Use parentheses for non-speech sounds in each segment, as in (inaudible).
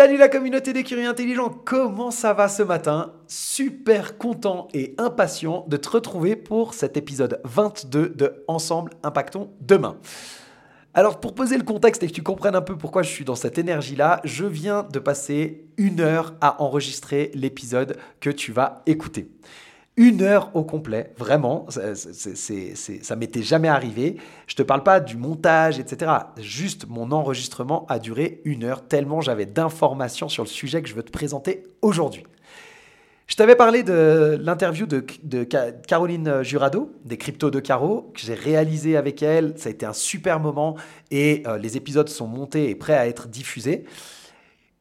Salut la communauté des curieux intelligents, comment ça va ce matin? Super content et impatient de te retrouver pour cet épisode 22 de Ensemble Impactons Demain. Alors pour poser le contexte et que tu comprennes un peu pourquoi je suis dans cette énergie-là, je viens de passer une heure à enregistrer l'épisode que tu vas écouter une heure au complet, vraiment, ça, ça m'était jamais arrivé. Je te parle pas du montage, etc. Juste mon enregistrement a duré une heure, tellement j'avais d'informations sur le sujet que je veux te présenter aujourd'hui. Je t'avais parlé de l'interview de, Caroline Jurado, des cryptos de Caro, que j'ai réalisé avec elle. Ça a été un super moment et euh, les épisodes sont montés et prêts à être diffusés.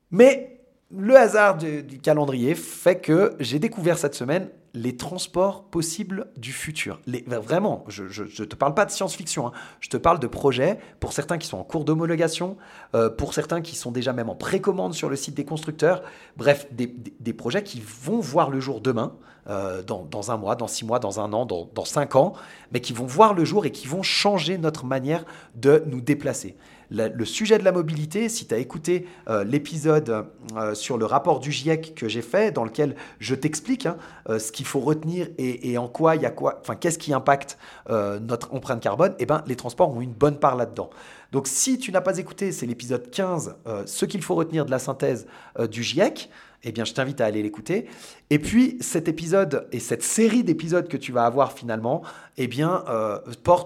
Mais le hasard du calendrier fait que j'ai découvert cette semaine les transports possibles du futur. Vraiment, je ne te parle pas de science-fiction, hein. je te parle de projets, pour certains qui sont en cours d'homologation, euh, pour certains qui sont déjà même en précommande sur le site des constructeurs, bref, des, projets qui vont voir le jour demain, euh, dans, un mois, dans six mois, dans un an, dans cinq ans, mais qui vont voir le jour et qui vont changer notre manière de nous déplacer le sujet de la mobilité, si tu as écouté euh, l'épisode euh, sur le rapport du GIEC que j'ai fait, dans lequel je t'explique hein, euh, ce qu'il faut retenir et, en quoi il y a quoi, enfin qu'est-ce qui impacte notre empreinte carbone, eh ben, les transports ont une bonne part là-dedans. Donc si tu n'as pas écouté, c'est l'épisode 15, ce qu'il faut retenir de la synthèse du GIEC eh bien, je t'invite à aller l'écouter. Et puis, cet épisode et cette série d'épisodes que tu vas avoir finalement, eh euh,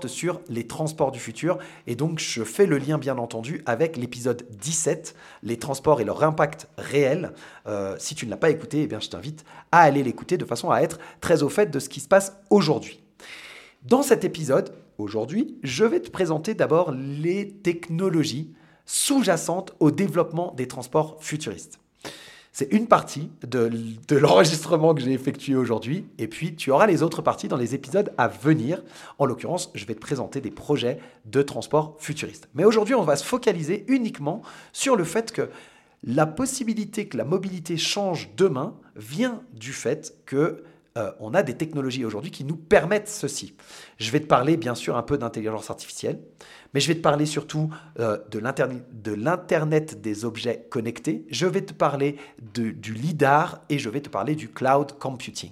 sur les transports du futur. Et donc, je fais le lien, bien entendu, avec l'épisode 17, les transports et leur impact réel. Euh, si tu ne l'as pas écouté, eh bien, je t'invite à aller l'écouter de façon à être très au fait de ce qui se passe aujourd'hui. Dans cet épisode, aujourd'hui, je vais te présenter d'abord les technologies sous-jacentes au développement des transports futuristes. C'est une partie de, l'enregistrement que j'ai effectué aujourd'hui. Et puis, tu auras les autres parties dans les épisodes à venir. En l'occurrence, je vais te présenter des projets de transport futuriste. Mais aujourd'hui, on va se focaliser uniquement sur le fait que la possibilité que la mobilité change demain vient du fait que euh, on a des technologies aujourd'hui qui nous permettent ceci. Je vais te parler bien sûr un peu d'intelligence artificielle, mais je vais te parler surtout euh, de l'Internet des objets connectés, je vais te parler du LIDAR et je vais te parler du cloud computing.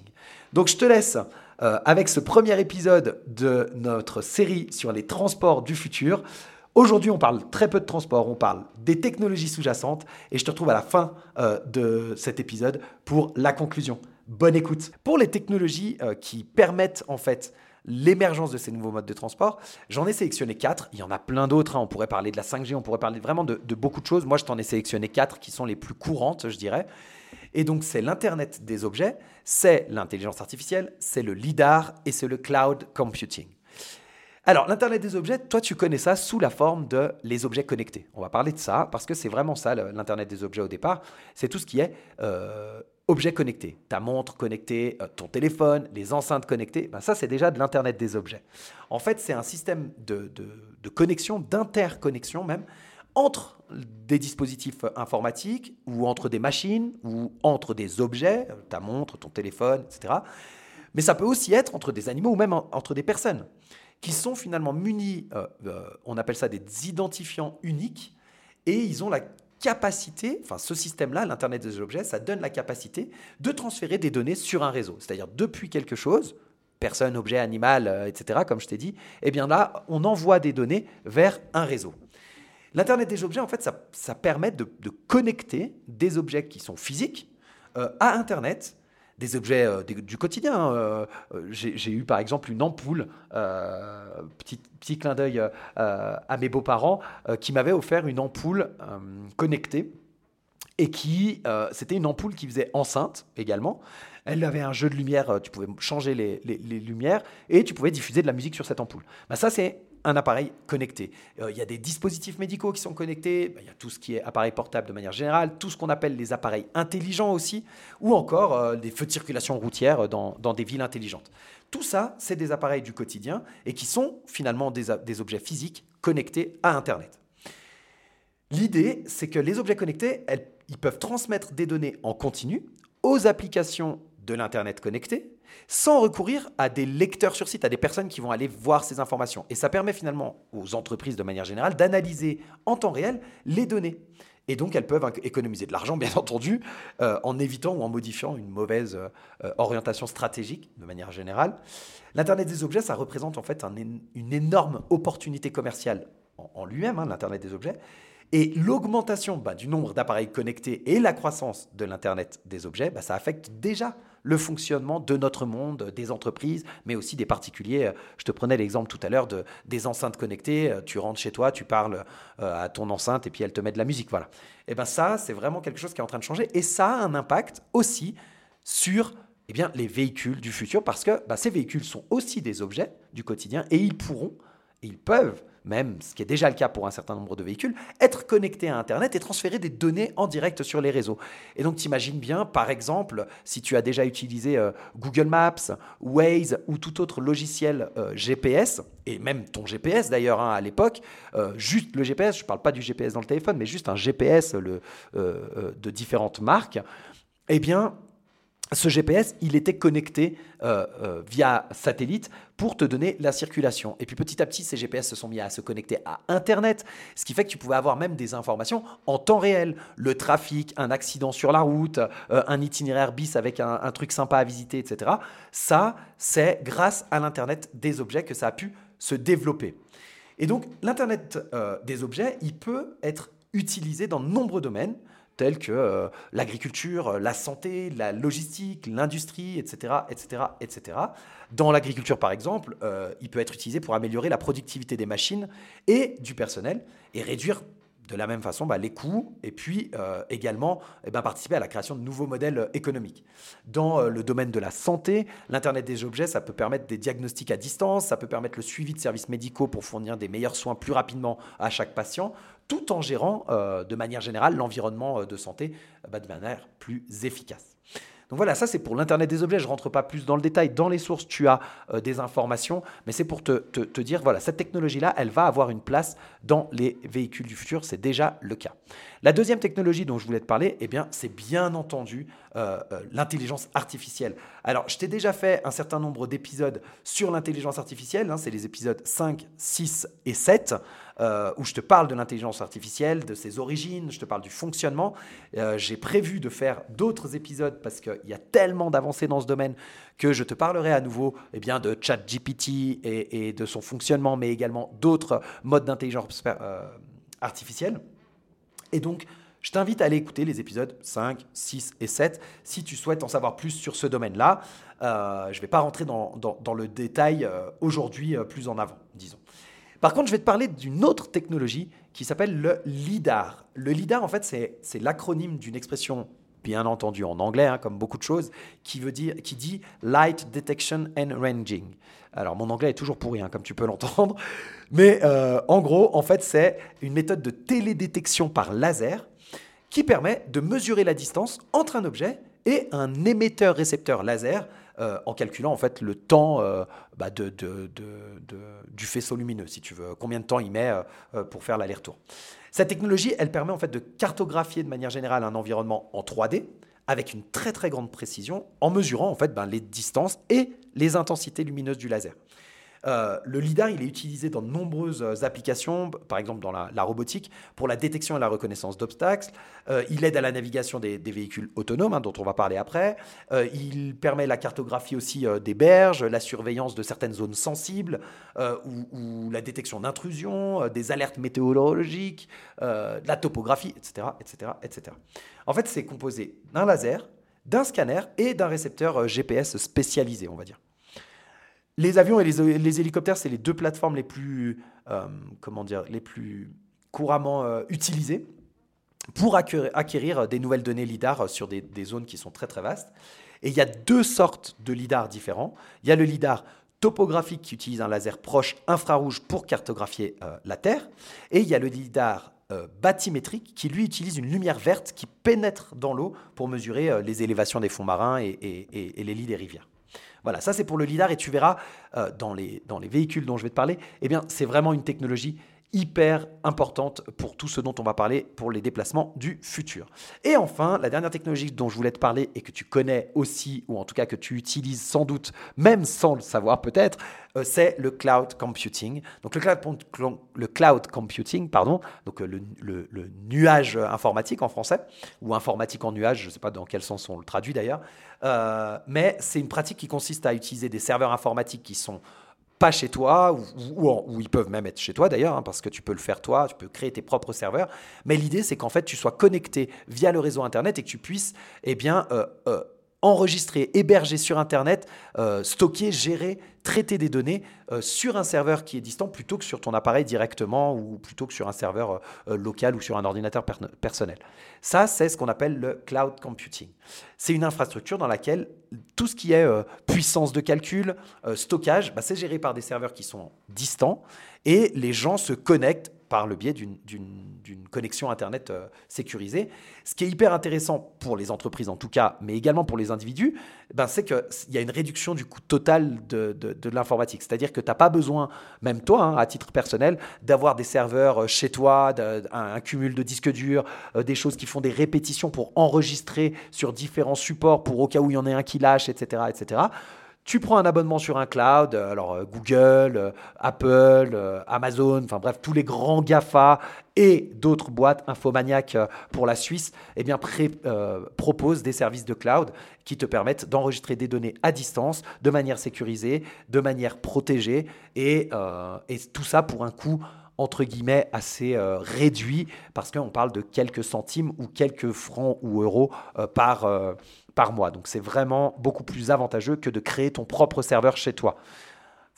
Donc je te laisse euh, avec ce premier épisode de notre série sur les transports du futur. Aujourd'hui, on parle très peu de transport, on parle des technologies sous-jacentes et je te retrouve à la fin de cet épisode pour la conclusion. Bonne écoute. Pour les technologies euh, qui permettent en fait l'émergence de ces nouveaux modes de transport, j'en ai sélectionné quatre. Il y en a plein d'autres. Hein. On pourrait parler de la 5G, on pourrait parler vraiment de, beaucoup de choses. Moi, je t'en ai sélectionné quatre qui sont les plus courantes, je dirais. Et donc, c'est l'Internet des objets, c'est l'intelligence artificielle, c'est le LIDAR et c'est le cloud computing. Alors, l'Internet des objets, toi, tu connais ça sous la forme de les objets connectés. On va parler de ça parce que c'est vraiment ça, l'Internet des objets au départ. C'est tout ce qui est euh, objets connectés. Ta montre connectée, euh, ton téléphone, les enceintes connectées, ben ça c'est déjà de l'Internet des objets. En fait, c'est un système de, de connexion, d'interconnexion même, entre des dispositifs informatiques ou entre des machines ou entre des objets, ta montre, ton téléphone, etc. Mais ça peut aussi être entre des animaux ou même entre des personnes qui sont finalement munis, euh, euh, on appelle ça des identifiants uniques, et ils ont la capacité, enfin ce système-là, l'Internet des objets, ça donne la capacité de transférer des données sur un réseau. C'est-à-dire depuis quelque chose, personne, objet, animal, euh, etc., comme je t'ai dit, eh bien là, on envoie des données vers un réseau. L'Internet des objets, en fait, ça, permet de, connecter des objets qui sont physiques euh, à Internet, des objets euh, du quotidien. Hein. Euh, j'ai eu par exemple une ampoule, petit, petit clin d'œil à mes beaux-parents, qui m'avaient offert une ampoule connectée et qui, c'était une ampoule qui faisait enceinte également. Elle avait un jeu de lumière, tu pouvais changer les, lumières et tu pouvais diffuser de la musique sur cette ampoule. Bah, ça, c'est un appareil connecté. Euh, il y a des dispositifs médicaux qui sont connectés, bah, il y a tout ce qui est appareil portable de manière générale, tout ce qu'on appelle les appareils intelligents aussi, ou encore euh, des feux de circulation routière dans, des villes intelligentes. Tout ça, c'est des appareils du quotidien et qui sont finalement des, des objets physiques connectés à Internet. L'idée, c'est que les objets connectés, ils peuvent transmettre des données en continu aux applications de l'Internet connecté, sans recourir à des lecteurs sur site, à des personnes qui vont aller voir ces informations. Et ça permet finalement aux entreprises de manière générale d'analyser en temps réel les données. Et donc, elles peuvent économiser de l'argent, bien (laughs) entendu, euh, en évitant ou en modifiant une mauvaise euh, orientation stratégique, de manière générale. L'Internet des objets, ça représente en fait une énorme opportunité commerciale en, lui-même, hein, l'Internet des objets. Et l'augmentation bah, du nombre d'appareils connectés et la croissance de l'Internet des objets, bah, ça affecte déjà le fonctionnement de notre monde, des entreprises, mais aussi des particuliers. Je te prenais l'exemple tout à l'heure de, des enceintes connectées. Tu rentres chez toi, tu parles euh, à ton enceinte et puis elle te met de la musique. Voilà. Et bien ça, c'est vraiment quelque chose qui est en train de changer. Et ça a un impact aussi sur eh bien, les véhicules du futur parce que bah, ces véhicules sont aussi des objets du quotidien et ils pourront, ils peuvent même ce qui est déjà le cas pour un certain nombre de véhicules, être connecté à Internet et transférer des données en direct sur les réseaux. Et donc, tu imagines bien, par exemple, si tu as déjà utilisé euh, Google Maps, Waze ou tout autre logiciel euh, GPS, et même ton GPS d'ailleurs hein, à l'époque, euh, juste le GPS, je ne parle pas du GPS dans le téléphone, mais juste un GPS de différentes marques, eh bien, ce GPS, il était connecté euh, euh, via satellite pour te donner la circulation. Et puis petit à petit, ces GPS se sont mis à se connecter à Internet, ce qui fait que tu pouvais avoir même des informations en temps réel. Le trafic, un accident sur la route, euh, un itinéraire bis avec un, un, truc sympa à visiter, etc. Ça, c'est grâce à l'Internet des objets que ça a pu se développer. Et donc, l'Internet des objets, il peut être utilisé dans de nombreux domaines tels que euh, l'agriculture, euh, la santé, la logistique, l'industrie, etc.. Dans l'agriculture, par exemple, euh, il peut être utilisé pour améliorer la productivité des machines et du personnel et réduire de la même façon bah, les coûts et puis également eh ben, participer à la création de nouveaux modèles économiques. Dans le domaine de la santé, l'Internet des objets, ça peut permettre des diagnostics à distance, ça peut permettre le suivi de services médicaux pour fournir des meilleurs soins plus rapidement à chaque patient, tout en gérant euh, de manière générale l'environnement euh, de santé bah, de manière plus efficace. Donc voilà, ça c'est pour l'Internet des objets. Je ne rentre pas plus dans le détail. Dans les sources, tu as euh, des informations, mais c'est pour te, te, dire, voilà, cette technologie-là, elle va avoir une place dans les véhicules du futur. C'est déjà le cas. La deuxième technologie dont je voulais te parler, eh bien, c'est bien entendu l'intelligence artificielle. Alors, je t'ai déjà fait un certain nombre d'épisodes sur l'intelligence artificielle. Hein, c'est les épisodes 5, 6 et 7. Euh, où je te parle de l'intelligence artificielle, de ses origines, je te parle du fonctionnement. Euh, j'ai prévu de faire d'autres épisodes parce qu'il y a tellement d'avancées dans ce domaine que je te parlerai à nouveau eh bien, de ChatGPT et, de son fonctionnement, mais également d'autres modes d'intelligence euh, artificielle. Et donc, je t'invite à aller écouter les épisodes 5, 6 et 7 si tu souhaites en savoir plus sur ce domaine-là. je ne vais pas rentrer dans, dans le détail aujourd'hui plus en avant, disons. Par contre, je vais te parler d'une autre technologie qui s'appelle le LIDAR. Le LIDAR, en fait, c'est l'acronyme d'une expression, bien entendu en anglais, hein, comme beaucoup de choses, qui, veut dire, qui dit Light Detection and Ranging. Alors, mon anglais est toujours pourri, hein, comme tu peux l'entendre. Mais euh, en gros, en fait, c'est une méthode de télédétection par laser qui permet de mesurer la distance entre un objet et un émetteur-récepteur laser euh, en calculant en fait le temps euh, bah, de, du faisceau lumineux, si tu veux, combien de temps il met euh, pour faire l'aller-retour. Cette technologie, elle permet en fait de cartographier de manière générale un environnement en 3D avec une très très grande précision en mesurant en fait ben, les distances et les intensités lumineuses du laser. Euh, le LIDAR, il est utilisé dans de nombreuses euh, applications, par exemple dans la, robotique, pour la détection et la reconnaissance d'obstacles. Euh, il aide à la navigation des, véhicules autonomes, hein, dont on va parler après. il permet la cartographie aussi des berges, la surveillance de certaines zones sensibles, ou, la détection d'intrusions, des alertes météorologiques, la topographie, etc., etc., etc. En fait, c'est composé d'un laser, d'un scanner et d'un récepteur GPS spécialisé, on va dire. Les avions et les, hélicoptères, c'est les deux plateformes les plus, euh, comment dire, les plus couramment euh, utilisées pour acquérir, des nouvelles données LIDAR sur des, zones qui sont très très vastes. Et il y a deux sortes de LIDAR différents. Il y a le LIDAR topographique qui utilise un laser proche infrarouge pour cartographier euh, la Terre. Et il y a le LIDAR bathymétrique qui lui utilise une lumière verte qui pénètre dans l'eau pour mesurer les élévations des fonds marins et, et les lits des rivières. Voilà, ça c'est pour le LIDAR et tu verras euh, dans, les, dans les véhicules dont je vais te parler, eh bien c'est vraiment une technologie hyper importante pour tout ce dont on va parler pour les déplacements du futur. Et enfin, la dernière technologie dont je voulais te parler et que tu connais aussi, ou en tout cas que tu utilises sans doute, même sans le savoir peut-être, euh, c'est le cloud computing. Donc le cloud, le cloud computing, pardon, donc euh, le, le, nuage informatique en français, ou informatique en nuage, je ne sais pas dans quel sens on le traduit d'ailleurs, euh, mais c'est une pratique qui consiste à utiliser des serveurs informatiques qui sont pas chez toi, ou, ils peuvent même être chez toi d'ailleurs, hein, parce que tu peux le faire toi, tu peux créer tes propres serveurs. Mais l'idée, c'est qu'en fait, tu sois connecté via le réseau Internet et que tu puisses eh bien, euh, euh, enregistrer, héberger sur Internet, euh, stocker, gérer, traiter des données euh, sur un serveur qui est distant plutôt que sur ton appareil directement ou plutôt que sur un serveur euh, local ou sur un ordinateur personnel. Ça, c'est ce qu'on appelle le cloud computing. C'est une infrastructure dans laquelle tout ce qui est puissance de calcul, stockage, bah, c'est géré par des serveurs qui sont distants et les gens se connectent par le biais d'une connexion Internet euh, sécurisée. Ce qui est hyper intéressant pour les entreprises en tout cas, mais également pour les individus, ben c'est qu'il y a une réduction du coût total de, de, l'informatique. C'est-à-dire que tu n'as pas besoin, même toi, hein, à titre personnel, d'avoir des serveurs euh, chez toi, un, cumul de disques durs, euh, des choses qui font des répétitions pour enregistrer sur différents supports pour au cas où il y en ait un qui lâche, etc. etc. Tu prends un abonnement sur un cloud, euh, alors euh, Google, euh, Apple, Amazon, enfin bref, tous les grands GAFA et d'autres boîtes, Infomaniac pour la Suisse, eh bien, proposent des services de cloud qui te permettent d'enregistrer des données à distance, de manière sécurisée, de manière protégée, et tout ça pour un coût entre guillemets assez réduit parce qu'on parle de quelques centimes ou quelques francs ou euros par, par mois. Donc c'est vraiment beaucoup plus avantageux que de créer ton propre serveur chez toi.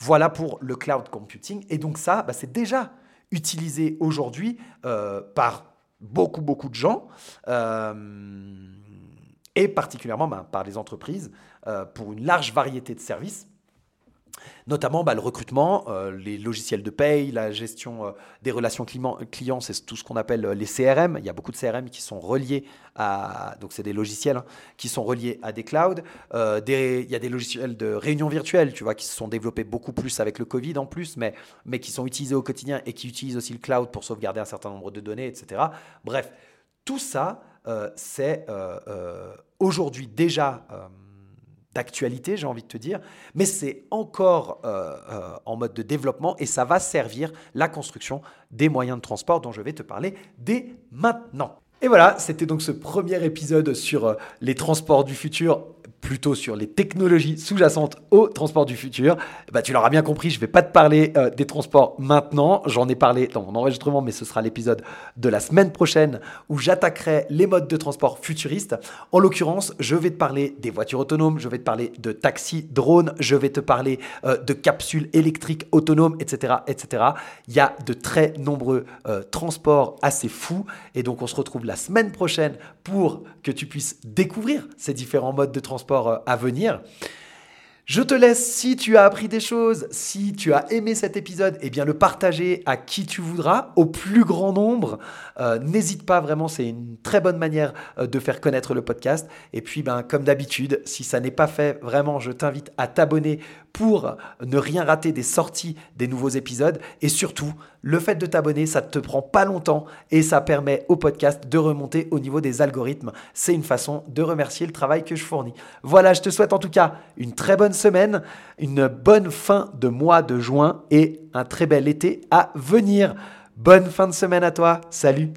Voilà pour le cloud computing. Et donc ça, bah, c'est déjà utilisé aujourd'hui euh, par beaucoup, beaucoup de gens. Euh, et particulièrement bah, par les entreprises euh, pour une large variété de services notamment bah, le recrutement, euh, les logiciels de paye, la gestion euh, des relations clients, c'est tout ce qu'on appelle euh, les CRM. Il y a beaucoup de CRM qui sont reliés à, donc c'est des logiciels hein, qui sont reliés à des clouds. il y a des logiciels de réunion virtuelle, tu vois, qui se sont développés beaucoup plus avec le Covid en plus, mais, mais qui sont utilisés au quotidien et qui utilisent aussi le cloud pour sauvegarder un certain nombre de données, etc. Bref, tout ça, c'est aujourd'hui déjà d'actualité, j'ai envie de te dire, mais c'est encore euh, euh, en mode de développement et ça va servir la construction des moyens de transport dont je vais te parler dès maintenant. Et voilà, c'était donc ce premier épisode sur euh, les transports du futur plutôt sur les technologies sous-jacentes au transport du futur. Bah, tu l'auras bien compris, je ne vais pas te parler euh, des transports maintenant. J'en ai parlé dans mon enregistrement, mais ce sera l'épisode de la semaine prochaine où j'attaquerai les modes de transport futuristes. En l'occurrence, je vais te parler des voitures autonomes, je vais te parler de taxis, drones, je vais te parler euh, de capsules électriques autonomes, etc., etc. Il y a de très nombreux euh, transports assez fous et donc on se retrouve la semaine prochaine pour que tu puisses découvrir ces différents modes de transport euh, à venir. Je te laisse, si tu as appris des choses, si tu as aimé cet épisode, eh bien le partager à qui tu voudras, au plus grand nombre. Euh, n'hésite pas vraiment, c'est une très bonne manière euh, de faire connaître le podcast. Et puis, ben, comme d'habitude, si ça n'est pas fait, vraiment, je t'invite à t'abonner pour ne rien rater des sorties des nouveaux épisodes. Et surtout, le fait de t'abonner, ça ne te prend pas longtemps et ça permet au podcast de remonter au niveau des algorithmes. C'est une façon de remercier le travail que je fournis. Voilà, je te souhaite en tout cas une très bonne semaine, une bonne fin de mois de juin et un très bel été à venir. Bonne fin de semaine à toi. Salut